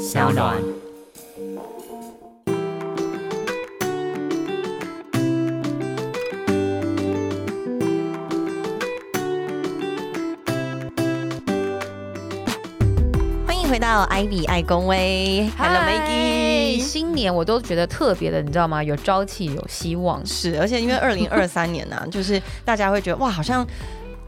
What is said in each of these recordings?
小暖。欢迎回到艾比爱公威，Hello 嗨 Maggie。新年我都觉得特别的，你知道吗？有朝气，有希望。是，而且因为二零二三年呢、啊，就是大家会觉得哇，好像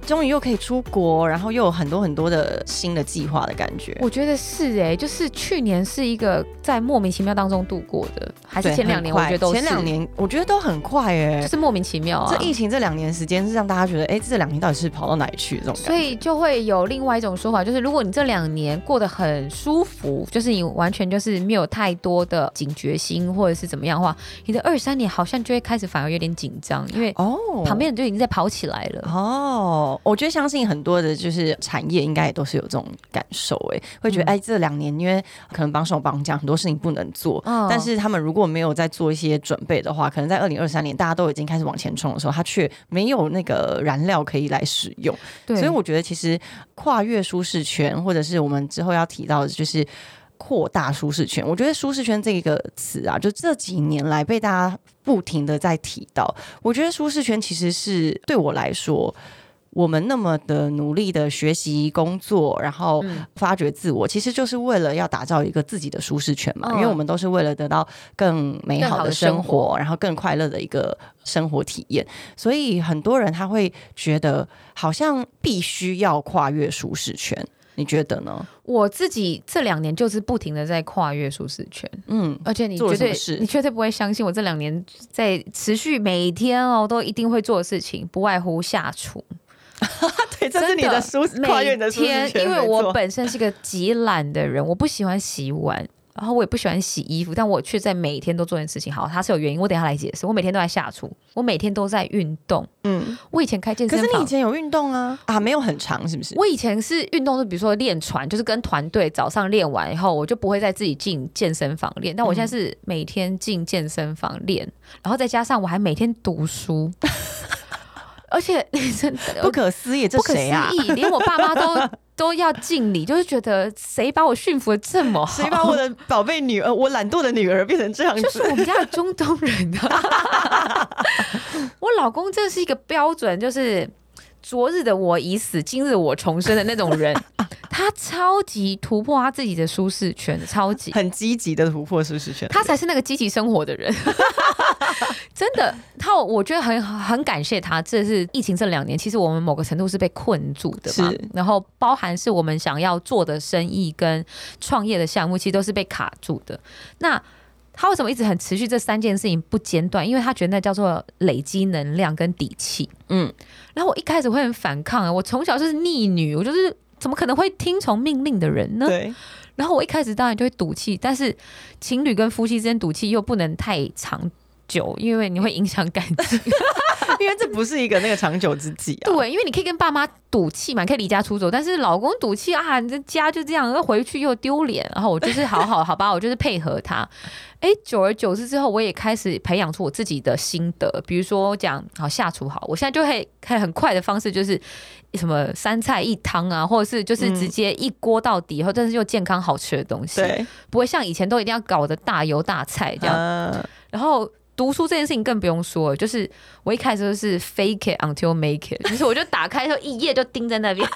终于又可以出国，然后又有很多很多的新的计划的感觉。我觉得是哎、就是去年是一个在莫名其妙当中度过的，还是前两年？我觉得都是前两年我觉得都很快哎、就是莫名其妙啊这。疫情这两年时间是让大家觉得，哎、这两年到底是跑到哪里去？这种。所以就会有另外一种说法，就是如果你这两年过得很舒服，就是你完全就是没有太多的警觉心或者是怎么样的话，你的二三年好像就会开始反而有点紧张，因为哦旁边人就已经在跑起来了。哦，我觉得相信很多的就是产业应该也都是有这种感受，哎，会觉得嗯哎、这两年因为可能帮手绑脚，很多事情不能做。嗯但是他们如果没有在做一些准备的话，可能在二零二三年大家都已经开始往前冲的时候，他却没有那个燃料可以来使用。对，所以我觉得其实跨越舒适圈，或者是我们之后要提到的，就是扩大舒适圈。我觉得舒适圈这个词啊，就这几年来被大家不停的在提到。我觉得舒适圈其实是对我来说。我们那么的努力的学习、工作，然后嗯发掘自我，其实就是为了要打造一个自己的舒适圈嘛。嗯因为我们都是为了得到更美好的生生活活，然后更快乐的一个生活体验。所以很多人他会觉得，好像必须要跨越舒适圈。你觉得呢？我自己这两年就是不停的在跨越舒适圈，嗯，而且你绝对什么事你绝对不会相信我这两年在持续每天哦都一定会做的事情，不外乎下厨。对，这是你的舒跨越你的舒适每圈，天，因为我本身是个极懒的人，我不喜欢洗碗。然后我也不喜欢洗衣服，但我却在每天都做件事情。好，它是有原因，我等下来解释。我每天都在下厨，我每天都在运动。嗯，我以前开健身房，可是你以前有运动啊？啊，没有很长，是不是？我以前是运动，是比如说练船，就是跟团队早上练完以后，我就不会再自己进健身房练。但我现在是每天进健身房练，然后再加上我还每天读书，而且 真的不可思议，这不可思谁啊？议，连我爸妈都 都要敬礼，就是觉得谁把我驯服的这么好？谁把我的宝贝女儿，我懒惰的女儿变成这样就是？我们家的中东人啊！我老公真的是一个标准，就是昨日的我已死，今日我重生的那种人。他超级突破他自己的舒适圈，超级。很积极的突破舒适圈。他才是那个积极生活的人，真的。他我觉得很很感谢他。这是疫情这两年，其实我们某个程度是被困住的嘛是。然后包含是我们想要做的生意跟创业的项目，其实都是被卡住的。那他为什么一直很持续这三件事情不间断？因为他觉得那叫做累积能量跟底气。嗯，然后我一开始会很反抗啊，我从小就是逆女，我就是怎么可能会听从命令的人呢？对，然后我一开始当然就会赌气，但是情侣跟夫妻之间赌气又不能太长久，因为你会影响感情。因为这不是一个那个长久之计啊。对，因为你可以跟爸妈赌气嘛，可以离家出走，但是老公赌气啊，你这家就这样，要回去又丢脸。然后我就是好好好吧，我就是配合他。哎，久而久之之后，我也开始培养出我自己的心得，比如说我讲好下厨好，我现在就会开很快的方式，就是什么三菜一汤啊，或者是就是直接一锅到底，然后但是又健康好吃的东西，对，不会像以前都一定要搞得大油大菜这样。嗯然后读书这件事情更不用说了，就是我一开始就是 fake it until make it，就是我就打开之后一页就盯在那边。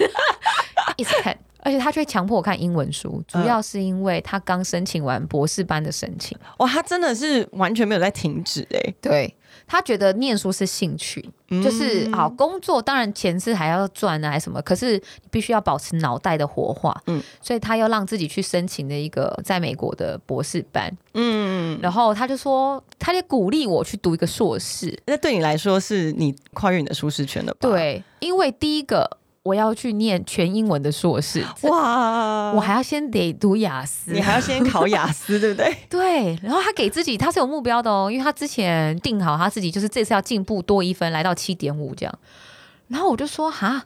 一直看，而且他却强迫我看英文书，主要是因为他刚申请完博士班的申请，哇，他真的是完全没有在停止哎、对他觉得念书是兴趣，就是嗯好工作当然钱是还要赚啊，还是什么，可是你必须要保持脑袋的活化，嗯。嗯，所以他要让自己去申请的一个在美国的博士班，嗯，然后他就说，他就鼓励我去读一个硕士，那对你来说是你跨越你的舒适圈的吧？，对，因为第一个我要去念全英文的硕士，哇，我还要先得读雅思，你还要先考雅思，对不对？对，然后他给自己他是有目标的哦，因为他之前定好他自己就是这次要进步多一分，来到七点五这样。然后我就说哈，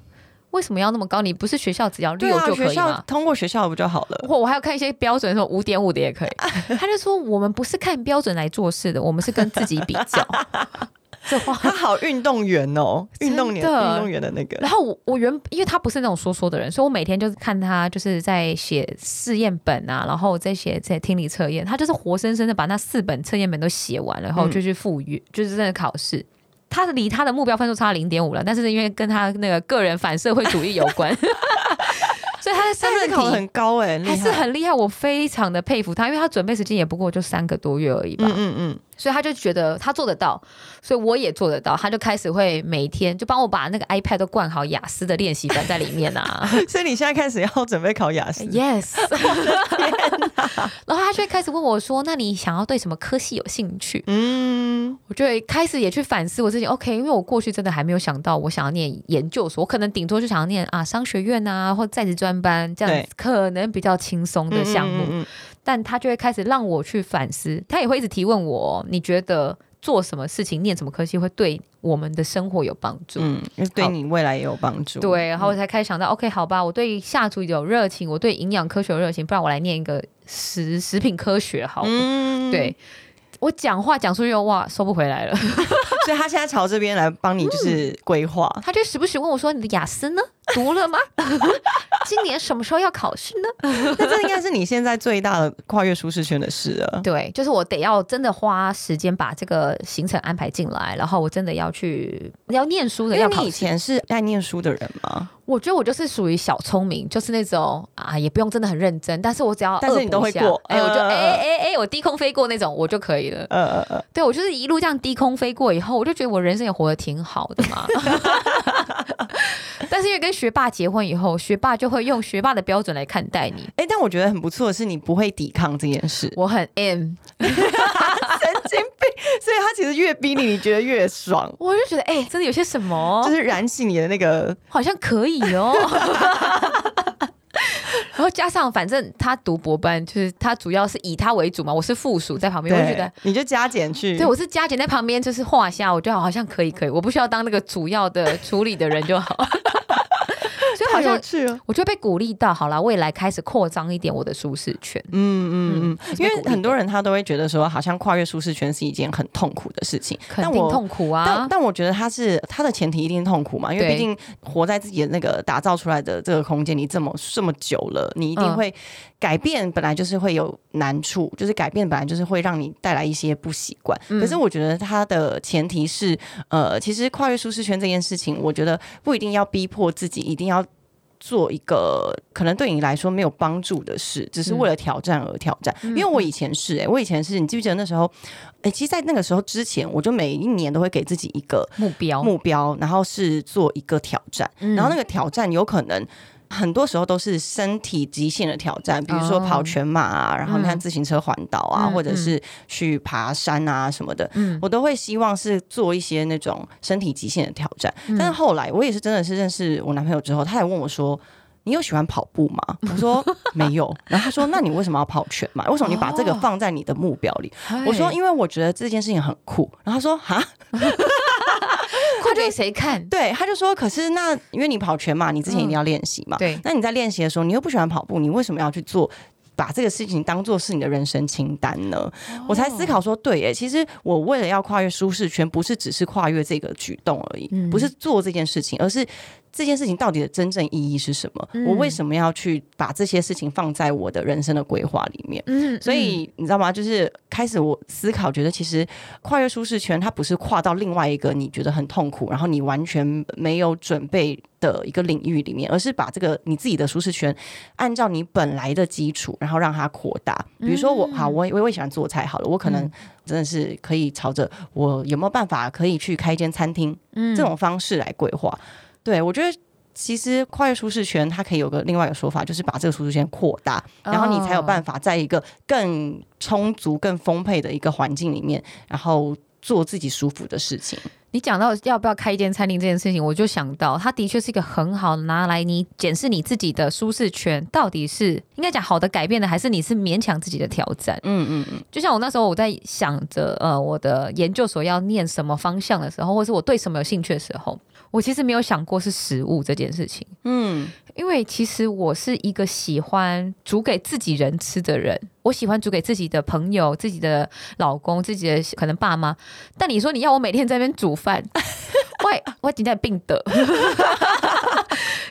为什么要那么高？你不是学校只要六就可学校以吗？通过学校不就好了？或我还要看一些标准，说五点五的也可以。他就说我们不是看标准来做事的，我们是跟自己比较。这话。他好运动员哦，运动员运动员的那个。然后我我原因为他不是那种说说的人，所以我每天就是看他就是在写试验本啊，然后在写在听力测验，他就是活生生的把那四本测验本都写完了，然后就去复阅，就是真的考试。他离他的目标分数差零点五了，但是因为跟他那个个人反社会主义有关，所以他的三十他真的考得很高哎，还是很厉害，我非常的佩服他，因为他准备时间也不过就三个多月而已吧。嗯嗯嗯，所以他就觉得他做得到，所以我也做得到，他就开始会每天就帮我把那个 iPad 都灌好雅思的练习本在里面啊。所以你现在开始要准备考雅思，yes，然后他就会开始问我说：“那你想要对什么科系有兴趣嗯？”我就会开始也去反思我自己。OK，因为我过去真的还没有想到我想要念研究所，我可能顶多就想要念啊商学院啊或在职专班这样子，可能比较轻松的项目。嗯嗯嗯但他就会开始让我去反思，他也会一直提问我，你觉得做什么事情、念什么科系会对我们的生活有帮助？嗯，嗯对你未来也有帮助。对，然后我才开始想到、o k 好吧，我对下厨有热情，我对营养科学有热情，不然我来念一个食食品科学好了。嗯，对我讲话讲出去，哇，收不回来了。所以他现在朝这边来帮你就是规划。他就时不时问我说：“你的雅思呢？读了吗？今年什么时候要考试呢？” 那这应该是你现在最大的跨越舒适圈的事了。对，就是我得要真的花时间把这个行程安排进来，然后我真的要去要念书的，因为你以。前是爱念书的人吗？我觉得我就是属于小聪明，就是那种啊，也不用真的很认真，但是我只要但是你都会过哎、我就呃哎哎哎，我低空飞过那种，我就可以了。呃呃呃，对我就是一路这样低空飞过以后，我就觉得我人生也活得挺好的嘛。但是因为跟学霸结婚以后，学霸就会用学霸的标准来看待你。哎，但我觉得很不错的是，你不会抵抗这件事，我很 M，神经病。所以他其实越逼你，你觉得越爽，我就觉得哎、真的有些什么，就是燃起你的那个。好像可以哦。然后加上，反正他读博班，就是他主要是以他为主嘛，我是附属在旁边，我就觉得，你就加减去。对，我是加减在旁边，就是画下，我觉得好像可以，可以，我不需要当那个主要的处理的人就好。好太有像趣了。我就被鼓励到，好啦，未来开始扩张一点我的舒适圈。嗯嗯嗯嗯，因为很多人他都会觉得说，好像跨越舒适圈是一件很痛苦的事情，肯定但我痛苦啊但！但我觉得他是他的前提一定痛苦嘛，因为毕竟活在自己的那个打造出来的这个空间里这么这么久了，你一定嗯会改变，本来就是会有难处，就是改变本来就是会让你带来一些不习惯。嗯可是我觉得它的前提是，呃，其实跨越舒适圈这件事情，我觉得不一定要逼迫自己一定要。做一个可能对你来说没有帮助的事，只是为了挑战而挑战。因为我以前是哎、我以前是你记不记得那时候？哎、其实，在那个时候之前，我就每一年都会给自己一个目标，目标，然后是做一个挑战，嗯然后那个挑战有可能。很多时候都是身体极限的挑战，比如说哦跑全马啊，然后你看自行车环岛啊，嗯或者是去爬山啊什么的，嗯我都会希望是做一些那种身体极限的挑战。嗯但是后来我也是真的是认识我男朋友之后，他也问我说：“你有喜欢跑步吗？”我说 没有。然后他说：“那你为什么要跑全马？为什么你把这个哦放在你的目标里？”嗨我说：“因为我觉得这件事情很酷。”然后他说：“哈。” 快给谁看？对，他就说，可是那因为你跑全马，你之前一定要练习嘛。对，那你在练习的时候，你又不喜欢跑步，你为什么要去做？把这个事情当做是你的人生清单呢？我才思考说，对耶，其实我为了要跨越舒适圈，不是只是跨越这个举动而已，嗯不是做这件事情，而是这件事情到底的真正意义是什么？嗯我为什么要去把这些事情放在我的人生的规划里面？嗯所以你知道吗？就是开始我思考，觉得其实跨越舒适圈，它不是跨到另外一个你觉得很痛苦，然后你完全没有准备的一个领域里面，而是把这个你自己的舒适圈按照你本来的基础，然后让它扩大。比如说我好，我我也喜欢做菜，好了，我可能嗯真的是可以朝着我有没有办法可以去开一间餐厅嗯这种方式来规划。对我觉得。其实跨越舒适圈，它可以有个另外一个说法，就是把这个舒适圈扩大，然后你才有办法。在一个更充足、更丰沛的一个环境里面，然后做自己舒服的事情。你讲到要不要开一间餐厅这件事情，我就想到，它的确是一个很好拿来你检视你自己的舒适圈，到底是应该讲好的改变的，还是你是勉强自己的挑战？嗯嗯嗯，就像我那时候我在想着，呃，我的研究所要念什么方向的时候，或是我对什么有兴趣的时候，我其实没有想过是食物这件事情，嗯，因为其实我是一个喜欢煮给自己人吃的人。我喜欢煮给自己的朋友、自己的老公、自己的可能爸妈。但你说你要我每天在那边煮饭，喂，我今天病的。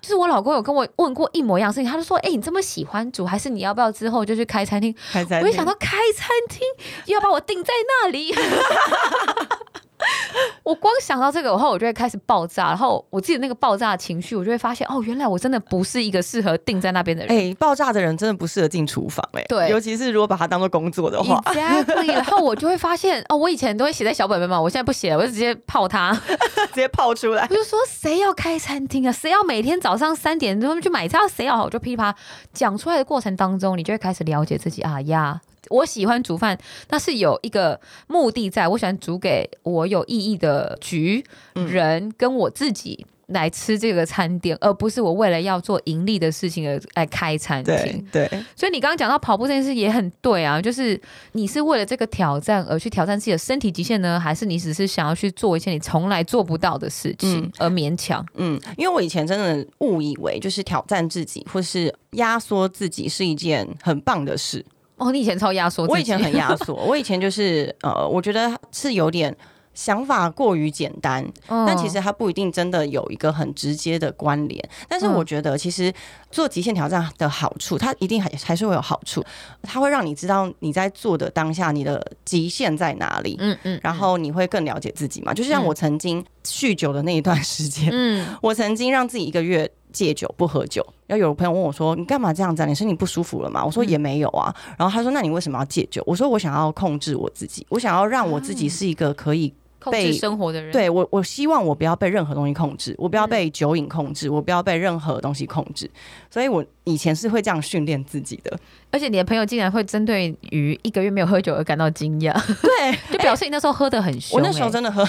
就是我老公有跟我问过一模一样的事情，他就说：“哎、你这么喜欢煮，还是你要不要之后就去开餐厅？”开餐厅我一想到开餐厅，又要把我定在那里。我光想到这个，然后我就会开始爆炸，然后我自己的那个爆炸的情绪，我就会发现，哦，原来我真的不是一个适合定在那边的人。哎、爆炸的人真的不适合进厨房哎、对尤其是如果把它当做工作的话，Exactly，然后我就会发现，哦，我以前都会写在小本本嘛，我现在不写了，我就直接泡它。直接泡出来我。就说，谁要开餐厅啊？谁要每天早上三点钟去买菜？谁要？我就噼啪啦讲出来的过程当中，你就会开始了解自己啊呀。我喜欢煮饭，那是有一个目的在，我喜欢煮给我有意义的局、人跟我自己来吃这个餐点，而不是我为了要做盈利的事情而来开餐厅。对，所以你刚刚讲到跑步这件事也很对啊，就是你是为了这个挑战而去挑战自己的身体极限呢，还是你只是想要去做一些你从来做不到的事情嗯而勉强？嗯，因为我以前真的误以为就是挑战自己或是压缩自己是一件很棒的事。哦，你以前超压缩，我以前很压缩，我以前就是呃，我觉得是有点。想法过于简单，嗯，但其实它不一定真的有一个很直接的关联。但是嗯我觉得，其实做极限挑战的好处，它一定还还是会有好处。它会让你知道你在做的当下，你的极限在哪里，嗯嗯，然后你会更了解自己嘛。就像嗯我曾经酗酒的那一段时间，嗯我曾经让自己一个月戒酒不喝酒。然后有朋友问我说：“你干嘛这样子、啊？你身体不舒服了吗？”我说：“嗯也没有啊。然后他说：“那你为什么要戒酒？”我说：“我想要控制我自己，我想要让我自己是一个可以控制被生活的人，，对我，我希望我不要被任何东西控制，我不要嗯被酒瘾控制，我不要被任何东西控制。所以我以前是会这样训练自己的。而且你的朋友竟然会针对于一个月没有喝酒而感到惊讶，对 就表示你那时候喝的很凶、我那时候欸真的喝，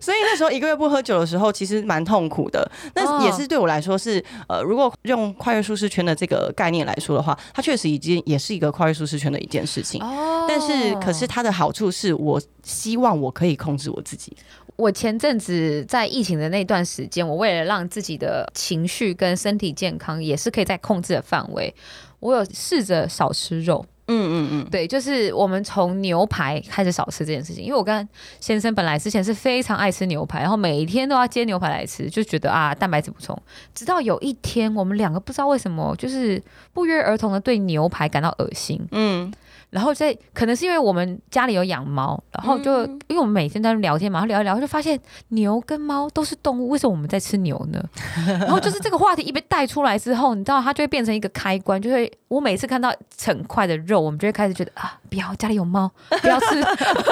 所以那时候一个月不喝酒的时候，其实蛮痛苦的。那哦也是对我来说是呃，如果用跨越舒适圈的这个概念来说的话，它确实已经也是一个跨越舒适圈的一件事情。哦但是，可是它的好处是我希望我可以控制我自己。我前阵子在疫情的那段时间，我为了让自己的情绪跟身体健康也是可以在控制的范围，我有试着少吃肉。嗯嗯嗯，对，就是我们从牛排开始少吃这件事情，因为我跟先生本来之前是非常爱吃牛排，然后每一天都要煎牛排来吃，就觉得啊蛋白质补充。直到有一天，我们两个不知道为什么，就是不约而同的对牛排感到恶心。嗯，然后在可能是因为我们家里有养猫，然后就、嗯因为我们每天在聊天嘛，然后聊一聊就发现牛跟猫都是动物，为什么我们在吃牛呢？然后就是这个话题一被带出来之后，你知道它就会变成一个开关，就会我每次看到整块的肉，我们就会开始觉得啊，不要家里有猫，不要吃，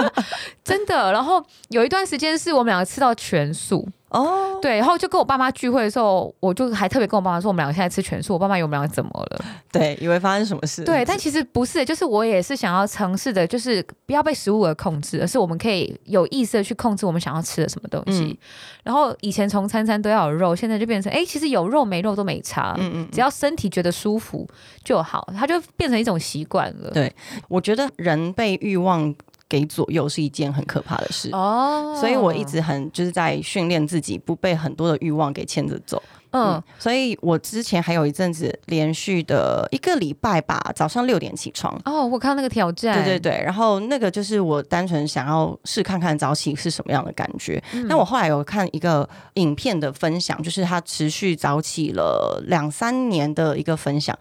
真的。然后有一段时间是我们两个吃到全素，哦，对，然后就跟我爸妈聚会的时候，我就还特别跟我爸妈说，我们两个现在吃全素，我爸妈以为我们两个怎么了？对，以为发生什么事？对，但其实不是，就是我也是想要尝试的，就是不要被食物而控制，而是我们可以有意识的去控制我们想要吃的什么东西。嗯然后以前从餐餐都要有肉，现在就变成哎、诶其实有肉没肉都没差，嗯嗯，只要身体觉得舒服就好，它就变成一种习惯了。对我觉得人被欲望给左右是一件很可怕的事。哦所以我一直很就是在训练自己，不被很多的欲望给牵着走。嗯嗯，所以我之前还有一阵子连续的一个礼拜吧，早上六点起床。哦，我看到那个挑战，对对对，然后那个就是我单纯想要试看看早起是什么样的感觉。嗯那我后来有看一个影片的分享，就是他持续早起了两三年的一个分享。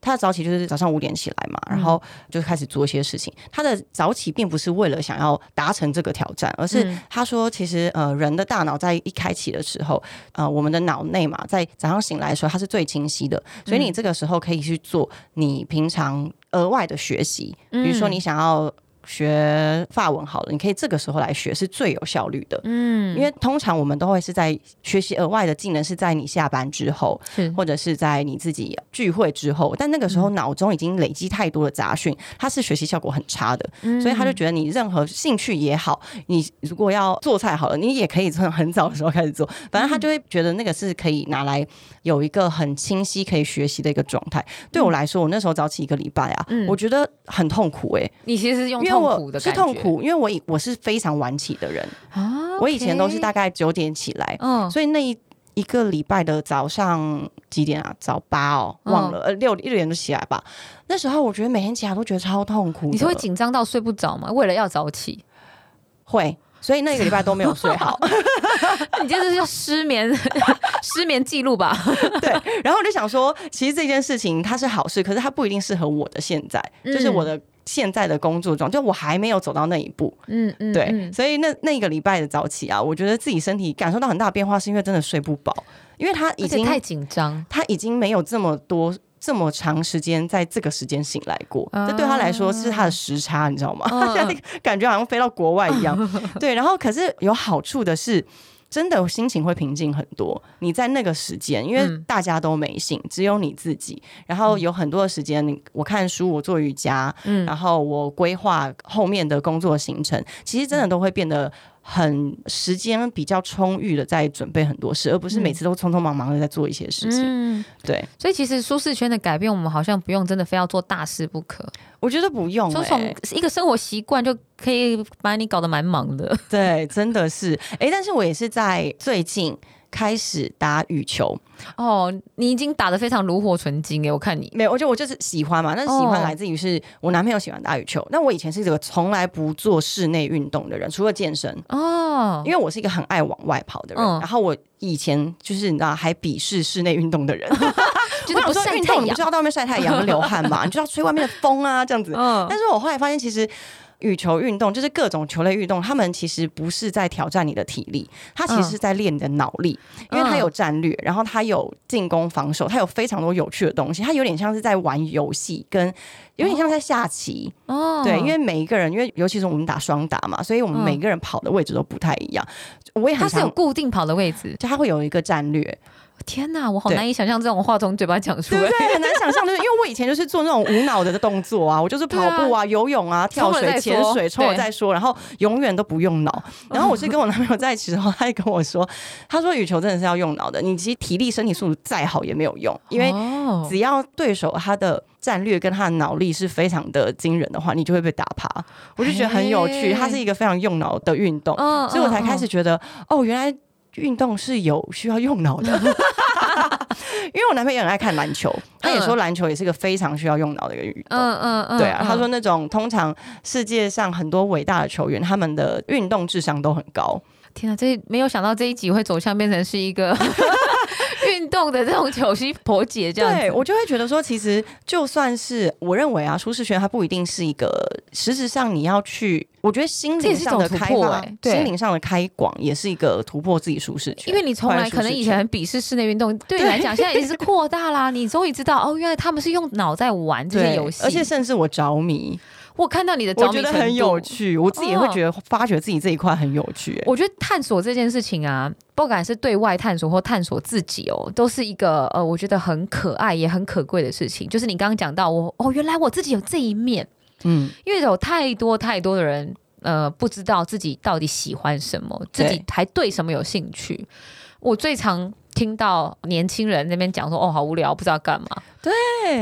他的早起就是早上五点起来嘛，然后就开始做一些事情。他的早起并不是为了想要达成这个挑战，而是嗯他说，其实呃，人的大脑在一开启的时候，呃，我们的脑内嘛，在早上醒来的时候，它是最清晰的，所以你这个时候可以去做你平常额外的学习，比如说你想要。学法文好了，你可以这个时候来学是最有效率的。嗯。因为通常我们都会是在学习额外的技能，是在你下班之后，或者是在你自己聚会之后，但那个时候脑中已经累积太多的杂讯，它是学习效果很差的，所以他就觉得你任何兴趣也好，你如果要做菜好了，你也可以从很早的时候开始做，反正他就会觉得那个是可以拿来有一个很清晰可以学习的一个状态。对我来说，我那时候早起一个礼拜啊，嗯。我觉得很痛苦诶、你其实用因为痛苦的感觉痛苦，因为我以我是非常晚起的人，啊我以前都是大概概九点起来，嗯所以那一一个礼拜的早上几点啊？早八哦，忘了，呃，六六点就起来吧。那时候我觉得每天起来都觉得超痛苦，你是会紧张到睡不着吗？为了要早起，会，所以那一个礼拜都没有睡好。你这是叫失眠 失眠记录吧？对，然后我就想说，其实这件事情它是好事，可是它不一定适合我的现在，就是我的现在的工作状，就我还没有走到那一步。嗯嗯，对，嗯所以那那一个礼拜的早起啊，我觉得自己身体感受到很大的变化，是因为真的睡不饱，因为他已经太紧张。他已经没有这么多。这么长时间在这个时间醒来过，啊这对他来说是他的时差，你知道吗？感觉好像飞到国外一样。对，然后可是有好处的是，真的心情会平静很多。你在那个时间，因为嗯大家都没醒，只有你自己，然后有很多的时间，你我看书，我做瑜伽，嗯然后我规划后面的工作行程，其实真的都会变得很时间比较充裕的在准备很多事，而不是每次都匆匆忙忙的在做一些事情。嗯，对，所以其实舒适圈的改变，我们好像不用真的非要做大事不可，我觉得不用、就欸，从一个生活习惯就可以把你搞得蛮忙的。对，真的是，哎、但是我也是在最近开始打羽球，哦，你已经打得非常炉火纯青诶，我看你。没有，我就我就是喜欢嘛，那喜欢哦。来自于是我男朋友喜欢打羽球，那我以前是一个从来不做室内运动的人，除了健身，哦，因为我是一个很爱往外跑的人，嗯。然后我以前就是你知道还鄙视室内运动的人，就是不晒太阳。运动你不是。要到外面晒太阳 流汗嘛，你就要吹外面的风啊这样子，嗯。但是我后来发现，其实羽球运动就是各种球类运动，他们其实不是在挑战你的体力，他其实是在练你的脑力，因为他有战略，然后他有进攻、防守，他有非常多有趣的东西，他有点像是在玩游戏，跟有点像在下棋。哦对，因为每一个人，因为尤其是我们打双打嘛，所以我们嗯每个人跑的位置都不太一样。我也它是有固定跑的位置。就他会有一个战略，天哪，我好难以想象这种话从嘴巴讲出来对不。对？很难想象，就是因为我以前就是做那种无脑的动作啊，我就是跑步啊、游泳啊、跳水、潜水，冲了对再说，然后永远都不用脑。然后我是跟我男朋友在一起的时候，他也跟我说，他说羽球真的是要用脑的，你其实体力、身体素质再好也没有用，因为哦只要对手他的战略跟他的脑力是非常的惊人的话，你就会被打趴。我就觉得很有趣，嘿它是一个非常用脑的运动，嗯所以我才开始觉得，哦，原来运动是有需要用脑的。因为我男朋友也很爱看篮球，他也说篮球也是一个非常需要用脑的一个运动。嗯嗯嗯，对啊，嗯他说那种通常世界上很多伟大的球员，他们的运动智商都很高。天啊，这没有想到这一集会走向变成是一个 运动的这种九西婆姐这样子。对我就会觉得说，其实就算是我认为啊，舒适圈它不一定是一个实质上你要去，我觉得心这也灵上的开发，破欸对心灵上的开广也是一个突破自己舒适圈。因为你从来可能以前很鄙视室内运动，对你来讲现在也是扩大啦。你终于知道哦，原来他们是用脑在玩这些对游戏，而且甚至我着迷，我看到你的着我觉得很有。趣，我自己也会哦觉得发觉自己这一块很有趣、欸。我觉得探索这件事情啊，不管是对外探索或探索自己哦，都是一个呃，我觉得很可爱也很可贵的事情。就是你刚刚讲到我哦，原来我自己有这一面，嗯，因为有太多太多的人，呃，不知道自己到底喜欢什么，自己还对什么有兴趣。我最常听到年轻人那边讲说：“哦，好无聊，不知道干嘛。”对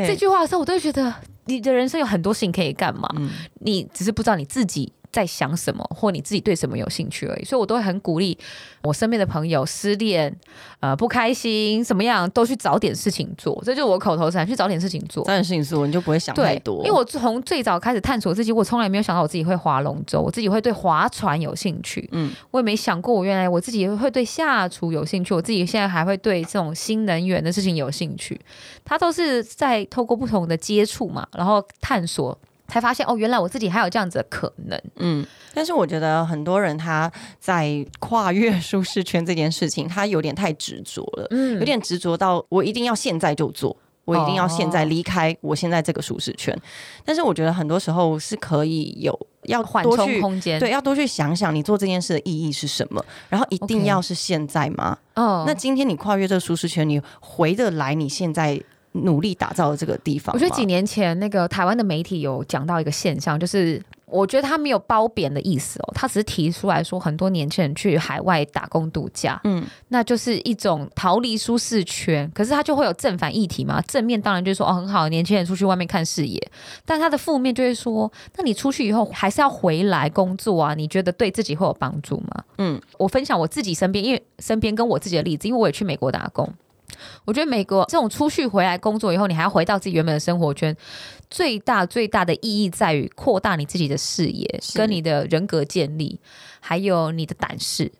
这，句话的时候，我都觉得你的人生有很多事情可以干嘛，嗯。你只是不知道你自己在想什么，或你自己对什么有兴趣而已。所以我都会很鼓励我身边的朋友，失恋、呃不开心什么样，都去找点事情做。这就是我口头禅，去找点事情做。找点事情做，你就不会想太，多。因为我从最早开始探索自己，我从来没有想到我自己会划龙舟，我自己会对划船有兴趣。嗯我也没想过，我原来我自己会对下厨有兴趣，我自己现在还会对这种新能源的事情有兴趣。它都是在透过不同的接触嘛，然后探索，才发现哦，原来我自己还有这样子的可能。嗯，但是我觉得很多人他在跨越舒适圈这件事情，他有点太执着了，嗯有点执着到我一定要现在就做。我一定要现在哦离开我现在这个舒适圈，但是我觉得很多时候是可以有要缓冲多去空间。对，要多去想想你做这件事的意义是什么，然后一定要是现在吗？嗯那今天你跨越这个舒适圈，你回得来你现在努力打造的这个地方？我觉得几年前那个台湾的媒体有讲到一个现象，就是我觉得他没有褒贬的意思哦，他只是提出来说，很多年轻人去海外打工度假，嗯，那就是一种逃离舒适圈。可是他就会有正反议题嘛，正面当然就是说哦很好，年轻人出去外面看视野，但他的负面就会说，那你出去以后还是要回来工作啊？你觉得对自己会有帮助吗？嗯，我分享我自己身边，因为身边跟我自己的例子，因为我也去美国打工。我觉得美国这种出去回来工作以后，你还要回到自己原本的生活圈，最大最大的意义在于扩大你自己的视野，跟你的人格建立，还有你的胆识。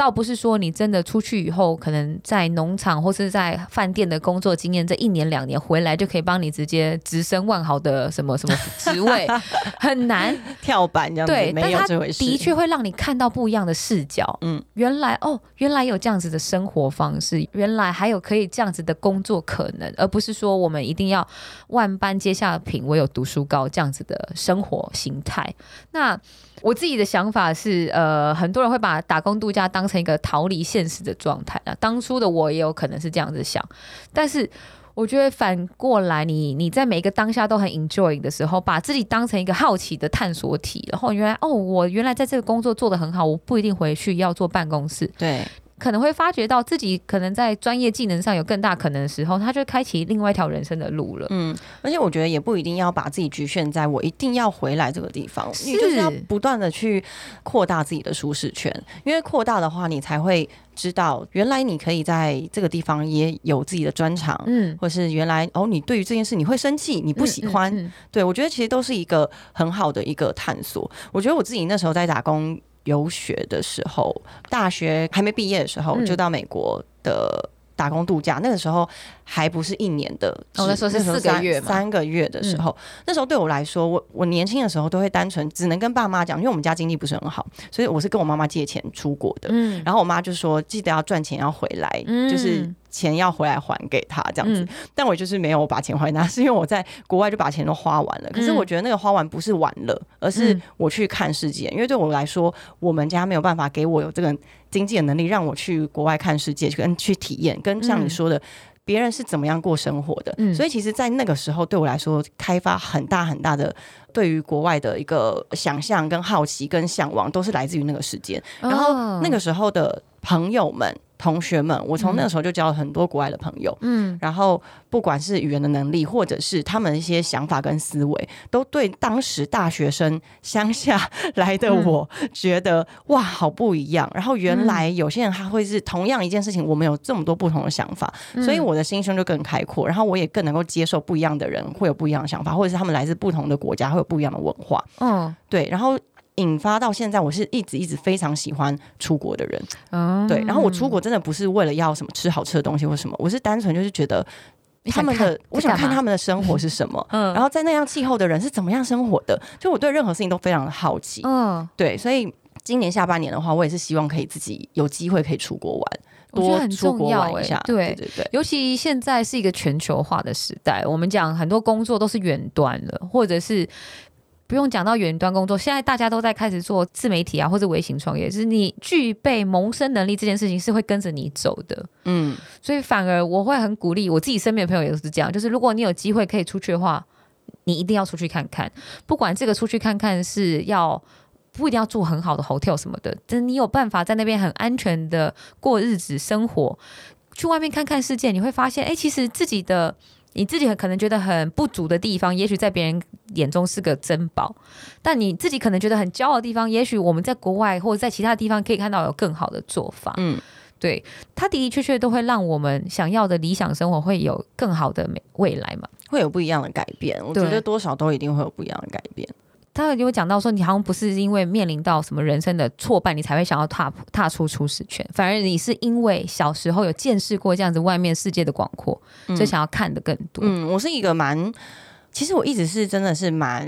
倒不是说你真的出去以后，可能在农场或是在饭店的工作经验，这一年两年回来就可以帮你直接直升万豪的什么什么职位，很难。跳板这样子，对，没有这回事。的确会让你看到不一样的视角。嗯嗯，原来哦，原来有这样子的生活方式，原来还有可以这样子的工作可能，而不是说我们一定要万般皆下品，唯有读书高这样子的生活形态。那我自己的想法是，呃，很多人会把打工度假当成一个逃离现实的状态啊。当初的我也有可能是这样子想，但是我觉得反过来你，你在每一个当下都很 enjoy 的时候，把自己当成一个好奇的探索体，然后原来哦，我原来在这个工作做得很好，我不一定回去要做办公室，对，可能会发觉到自己可能在专业技能上有更大可能的时候，他就开启另外一条人生的路了。嗯，而且我觉得也不一定要把自己局限在我一定要回来这个地方，你就是要不断的去扩大自己的舒适圈，因为扩大的话，你才会知道原来你可以在这个地方也有自己的专长。嗯，或是原来哦，你对于这件事你会生气，你不喜欢，嗯嗯对我觉得其实都是一个很好的一个探索。我觉得我自己那时候在打工游学的时候，大学还没毕业的时候，嗯就到美国的打工度假。那个时候还不是一年的制，哦那时候是四个月三个月的时候，那时候对我来说，我我年轻的时候都会单纯只能跟爸妈讲，因为我们家经济不是很好，所以我是跟我妈妈借钱出国的。嗯然后我妈就说：“记得要赚钱要回来，嗯就是钱要回来还给他这样子。嗯但我就是没有把钱还给她，是因为我在国外就把钱都花完了。可是嗯我觉得那个花完不是玩了，而是嗯我去看世界。因为对我来说，我们家没有办法给我有这个经济的能力，让我去国外看世界，跟去体验，跟像你嗯说的。别人是怎么样过生活的？嗯所以其实，在那个时候，对我来说，开发很大很大的对于国外的一个想象、跟好奇、跟向往，都是来自于那个时间。然后哦那个时候的朋友们、同学们，我从那个时候就交了很多国外的朋友。嗯然后不管是语言的能力，或者是他们一些想法跟思维，都对当时大学生乡下来的我觉得、哇，好不一样。然后原来有些人他会是同样一件事情，我们有这么多不同的想法，所以我的心胸就更开阔，然后我也更能够接受不一样的人会有不一样的想法，或者是他们来自不同的国家会有不一样的文化。嗯对，然后。引发到现在，我是一直一直非常喜欢出国的人，嗯对。然后我出国真的不是为了要什么吃好吃的东西或什么，我是单纯就是觉得他们的，我想看他们的生活是什么，嗯。然后在那样气候的人是怎么样生活的，就我对任何事情都非常的好奇，嗯，对，所以今年下半年的话，我也是希望可以自己有机会可以出国玩，多很出国重要一下，对。对对，尤其现在是一个全球化的时代，我们讲很多工作都是远端的，或者是不用讲到远端工作，现在大家都在开始做自媒体啊，或者微型创业，就是你具备谋生能力这件事情是会跟着你走的。嗯，所以反而我会很鼓励我自己身边的朋友也是这样，就是如果你有机会可以出去的话，你一定要出去看看，不管这个出去看看是要。不一定要住很好的 hotel 什么的，但你有办法在那边很安全的过日子生活，去外面看看世界，你会发现，哎、其实自己的你自己很可能觉得很不足的地方，也许在别人眼中是个珍宝，但你自己可能觉得很骄傲的地方，也许我们在国外或者在其他地方可以看到有更好的做法。嗯，对，它的的确确都会让我们想要的理想生活会有更好的美未来嘛。会有不一样的改变，我觉得多少都一定会有不一样的改变。他有讲到说，你好像不是因为面临到什么人生的挫败，你才会想要踏踏出舒适圈，反而你是因为小时候有见识过这样子外面世界的广阔，所以想要看的更多。嗯，我是一个蛮，其实我一直是真的是蛮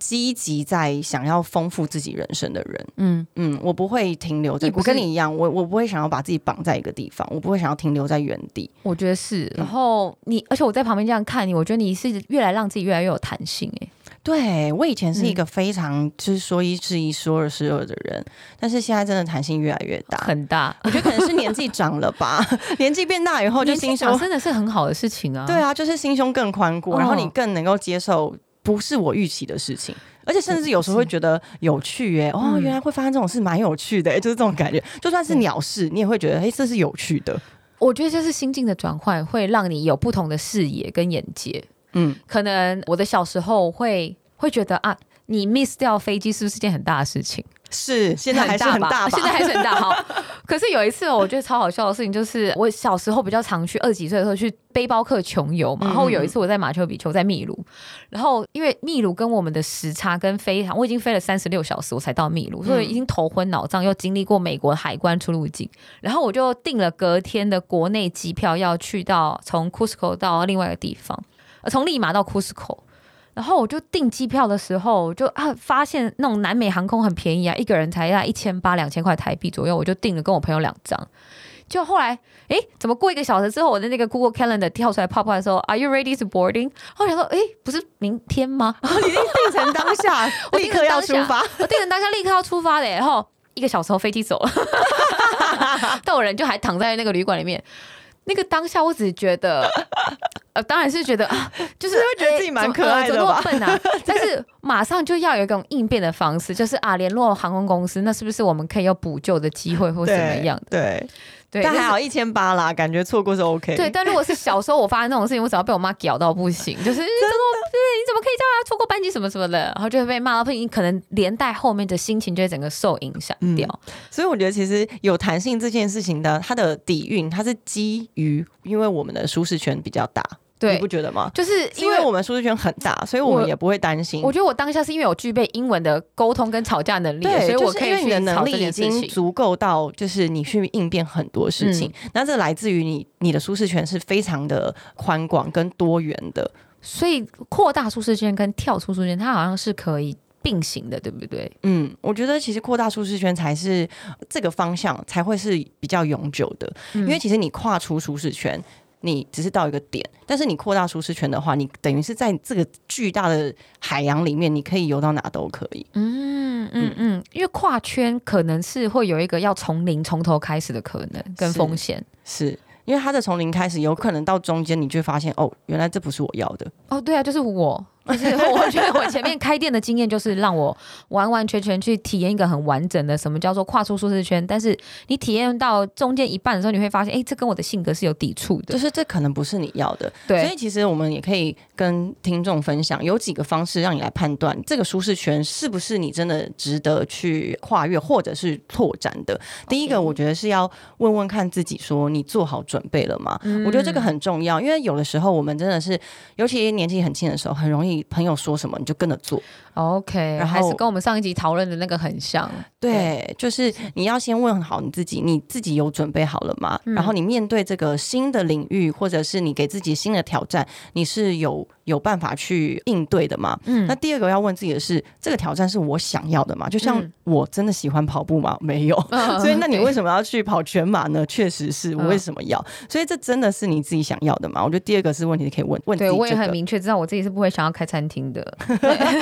积极在想要丰富自己人生的人。嗯，嗯，我不会停留在，我跟你一样，我我不会想要把自己绑在一个地方，我不会想要停留在原地。我觉得是。然后你，而且我在旁边这样看你，我觉得你是越来让自己越来越有弹性、欸。对我以前是一嗯个非常就是说一是一说二是二的人，但是现在真的弹性越来越大。很大。我觉得可能是年纪长了吧，年纪变大以后就心胸长真的是很好的事情啊。对啊，就是心胸更宽阔，然后你哦更能够接受不是我预期的事情，而且甚至有时候会觉得有趣耶，哦，嗯原来会发生这种事，蛮有趣的耶，就是这种感觉。就算是鸟事，你也会觉得，哎，这是有趣的。我觉得就是心境的转换，会让你有不同的视野跟眼界。嗯，可能我的小时候会会觉得啊，你 miss 掉飞机是不是件很大的事情？是，现在还是很吧大吧？现在还是很大。好，可是有一次我觉得超好笑的事情，就是我小时候比较常去二十几岁的时候去背包客穷游嘛。嗯然后有一次我在马丘比丘，在秘鲁，然后因为秘鲁跟我们的时差跟飞航，我已经飞了三十六小时我才到秘鲁，所以已经头昏脑胀，又经历过美国海关出入境，然后我就订了隔天的国内机票，要去到从 Cusco 到另外一个地方，呃从利马到 Cusco。然后我就订机票的时候，就啊发现那种南美航空很便宜啊，一个人才要一千八两千块台币左右，我就订了跟我朋友两张。就后来，哎，怎么过一个小时之后，我的那个 Google Calendar 跳出来泡泡的时候，Are you ready to boarding？然后我想说，哎，不是明天吗？已经定成当下，我立刻要出发。我订成当下立刻要出发的，然后一个小时后飞机走了，但我人就还躺在那个旅馆里面。那个当下，我只是觉得，呃，当然是觉得啊，就是 会觉得自己蛮可爱的吧呃怎么怎么那么笨啊！但是马上就要有一种应变的方式，就是啊，联络航空公司，那是不是我们可以有补救的机会或怎么样的？对，对，但还好一千八啦，感觉错过是 OK。对，但如果是小时候我发生那种事情，我只要被我妈屌到不行，就是你怎么对你怎么可以这样啊错过班级什么什么的，然后就会被骂到，不行可能连带后面的心情就会整个受影响掉。所以我觉得其实有弹性这件事情的，它的底蕴它是基于因为我们的舒适圈比较大，对你不觉得吗？就是是因为我们舒适圈很大，所以我们也不会担心。我觉得我当下是因为我具备英文的沟通跟吵架能力，对，所以我可以去吵你的能力已。经足够到，就是你去应变很多事情。那这来自于你你的舒适圈是非常的宽广跟多元的。所以扩大舒适圈跟跳出舒适圈，它好像是可以并行的，对不对？嗯，我觉得其实扩大舒适圈才是这个方向才会是比较永久的，嗯因为其实你跨出舒适圈。你只是到一个点，但是你扩大舒适圈的话，你等于是在这个巨大的海洋里面，你可以游到哪都可以。嗯嗯嗯，因为跨圈可能是会有一个要从零从头开始的可能跟风险。是因为它的从零开始，有可能到中间，你就会发现哦，原来这不是我要的。哦，对啊，就是我，就是我觉得我前面开店的经验就是让我完完全全去体验一个很完整的什么叫做跨出舒适圈，但是你体验到中间一半的时候，你会发现，哎，这跟我的性格是有抵触的就。是这可能不是你要的，对所以，其实我们也可以跟听众分享，有几个方式让你来判断这个舒适圈是不是你真的值得去跨越或者是拓展的。第一个，我觉得是要问问看自己，说你做好准备了吗？嗯我觉得这个很重要，因为有的时候我们真的是，尤其年纪很轻的时候，很容易朋友说什么你就跟着做。OK，然后还是跟我们上一集讨论的那个很像。对，就是你要先问好你自己，你自己有准备好了吗？嗯然后你面对这个新的领域，或者是你给自己新的挑战，你是有有办法去应对的吗？嗯那第二个要问自己的是，这个挑战是我想要的吗？就像嗯我真的喜欢跑步吗？没有。所以，那你为什么要去跑全马呢？确实是我为什么要？所以，这真的是你自己想要的吗？我觉得第二个是问题，可以问问自己、对，这个。我也很明确知道我自己是不会想要开餐厅的。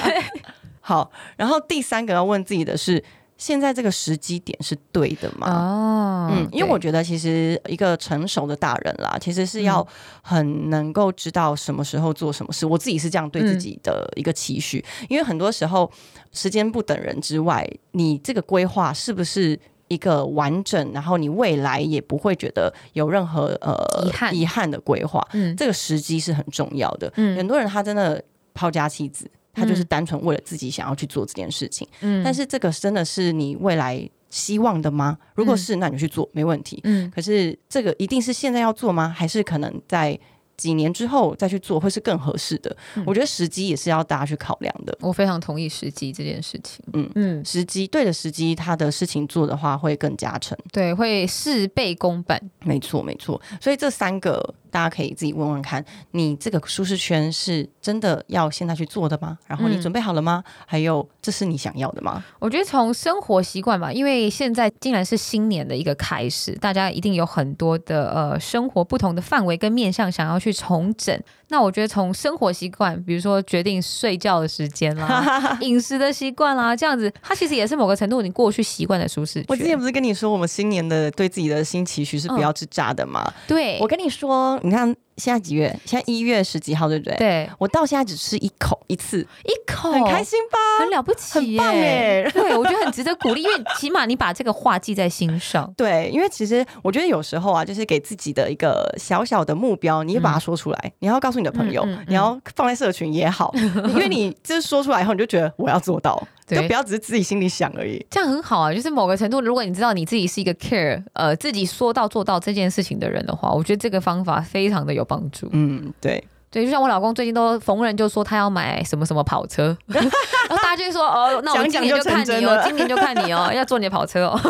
好。然后第三个要问自己的是，现在这个时机点是对的吗？哦嗯，因为我觉得其实一个成熟的大人啦，其实是要很能够知道什么时候做什么事。我自己是这样对自己的一个期许，因为很多时候时间不等人之外，你这个规划是不是？一个完整，然后你未来也不会觉得有任何呃遗憾遗憾的规划，嗯这个时机是很重要的。嗯很多人他真的抛家弃子，他就是单纯为了自己想要去做这件事情。嗯但是这个真的是你未来希望的吗？如果是，那你就去做，没问题。嗯可是这个一定是现在要做吗？还是可能在几年之后再去做，会是更合适的？嗯我觉得时机也是要大家去考量的。我非常同意时机这件事情。嗯嗯嗯，时机对的时机，他的事情做的话会更加成。对，会事倍功半。没错，没错。所以这三个大家可以自己问问看，你这个舒适圈是真的要现在去做的吗？然后你嗯准备好了吗？还有，这是你想要的吗？我觉得从生活习惯吧，因为现在竟然是新年的一个开始，大家一定有很多的呃生活不同的范围跟面向想要去重整。那我觉得从生活习惯，比如说决定睡觉的时间啦、饮食的习惯啦，这样子，它其实也是某个程度你过去习惯的舒适圈。我之前不是跟你说，我们新年的对自己的新期许是不要吃炸的吗？对，我跟你说，你看现在几月？现在一月十几号，对不对？。对，我到现在只吃一口一次，一口很开，心吧？很了不起耶，很棒耶 对，我觉得很值得鼓励，因为起码你把这个话记在心上。对，因为其实我觉得有时候啊，就是给自己的一个小小的目标，你也把它说出来，你要告诉你的朋友，嗯嗯嗯你要放在社群也好，因为你就是说出来以后，你就觉得我要做到，就对不要只是自己心里想而已。这样很好啊，就是某个程度，如果你知道你自己是一个 care，呃，自己说到做到这件事情的人的话，我觉得这个方法非常的有帮助。嗯，对，对，就像我老公最近都逢人就说他要买什么什么跑车，然后大家就会说哦，那我今讲讲就年就看你哦今年就看你哦，要坐你的跑车哦。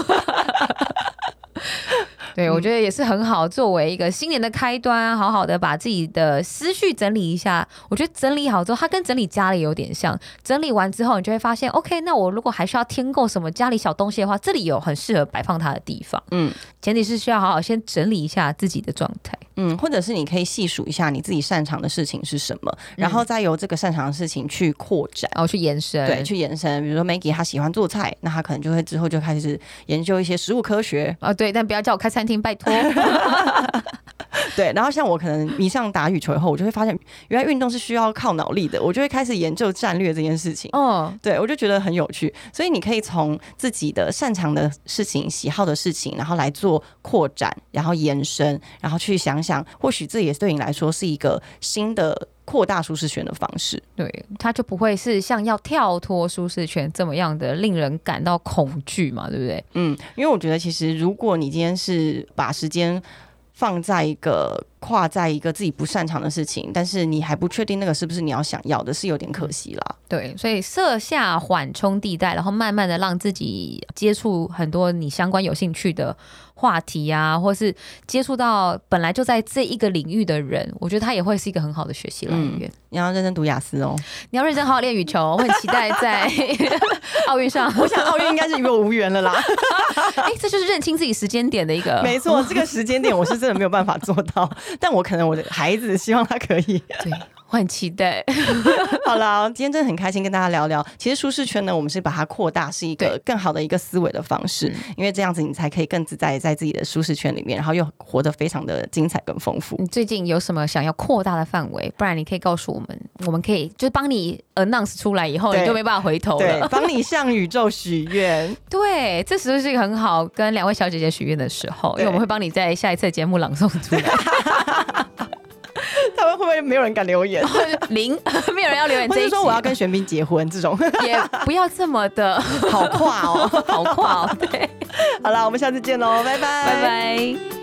对，我觉得也是很好，作为一个新年的开端，好好的把自己的思绪整理一下。我觉得整理好之后，它跟整理家里有点像。整理完之后，你就会发现，OK，那我如果还需要添购什么家里小东西的话，这里有很适合摆放它的地方。嗯前提是需要好好先整理一下自己的状态。嗯，或者是你可以细数一下你自己擅长的事情是什么，然后再由这个擅长的事情去扩展。然后去延伸，对，去延伸，比如说 Maggie 她喜欢做菜，那她可能就会之后就开始研究一些食物科学，啊，对，但不要叫我开餐厅，拜托。对，然后像我可能迷上打羽球以后，我就会发现原来运动是需要靠脑力的，我就会开始研究战略这件事情。哦，对，我就觉得很有趣，所以你可以从自己的擅长的事情、喜好的事情，然后来做扩展，然后延伸，然后去想想，或许这也对你来说是一个新的扩大舒适圈的方式。对，它就不会是像要跳脱舒适圈这么样的令人感到恐惧嘛，对不对？嗯，因为我觉得其实如果你今天是把时间放在一个跨在一个自己不擅长的事情，但是你还不确定那个是不是你要想要的，是有点可惜啦。对，所以设下缓冲地带，然后慢慢的让自己接触很多你相关有兴趣的话题啊，或是接触到本来就在这一个领域的人，我觉得他也会是一个很好的学习来源。你要认真读雅思哦。你要认真好好练羽球，我很期待在 奥运上。我想奥运应该是与我无缘了啦。哎，这就是认清自己时间点的一个没错，这个时间点我是真的没有办法做到，但我可能我的孩子希望他可以。对，我很期待。好了，今天真的很开心跟大家聊聊。其实舒适圈呢，我们是把它扩大，是一个更好的一个思维的方式，因为这样子你才可以更自在在自己的舒适圈里面，然后又活得非常的精彩跟丰富。你最近有什么想要扩大的范围？不然你可以告诉我们，我们可以就是帮你 announce 出来以后，你就没办法回头对，了。帮你向宇宙许愿。对，这时候是一个很好跟两位小姐姐许愿的时候，因为我们会帮你在下一次节目朗诵出来。他们会不会没有人敢留言？零，没有人要留言或者说我要跟玄彬结婚这种，也不要这么的好跨哦。好跨哦。对，好啦，我们下次见喽，拜拜，拜拜。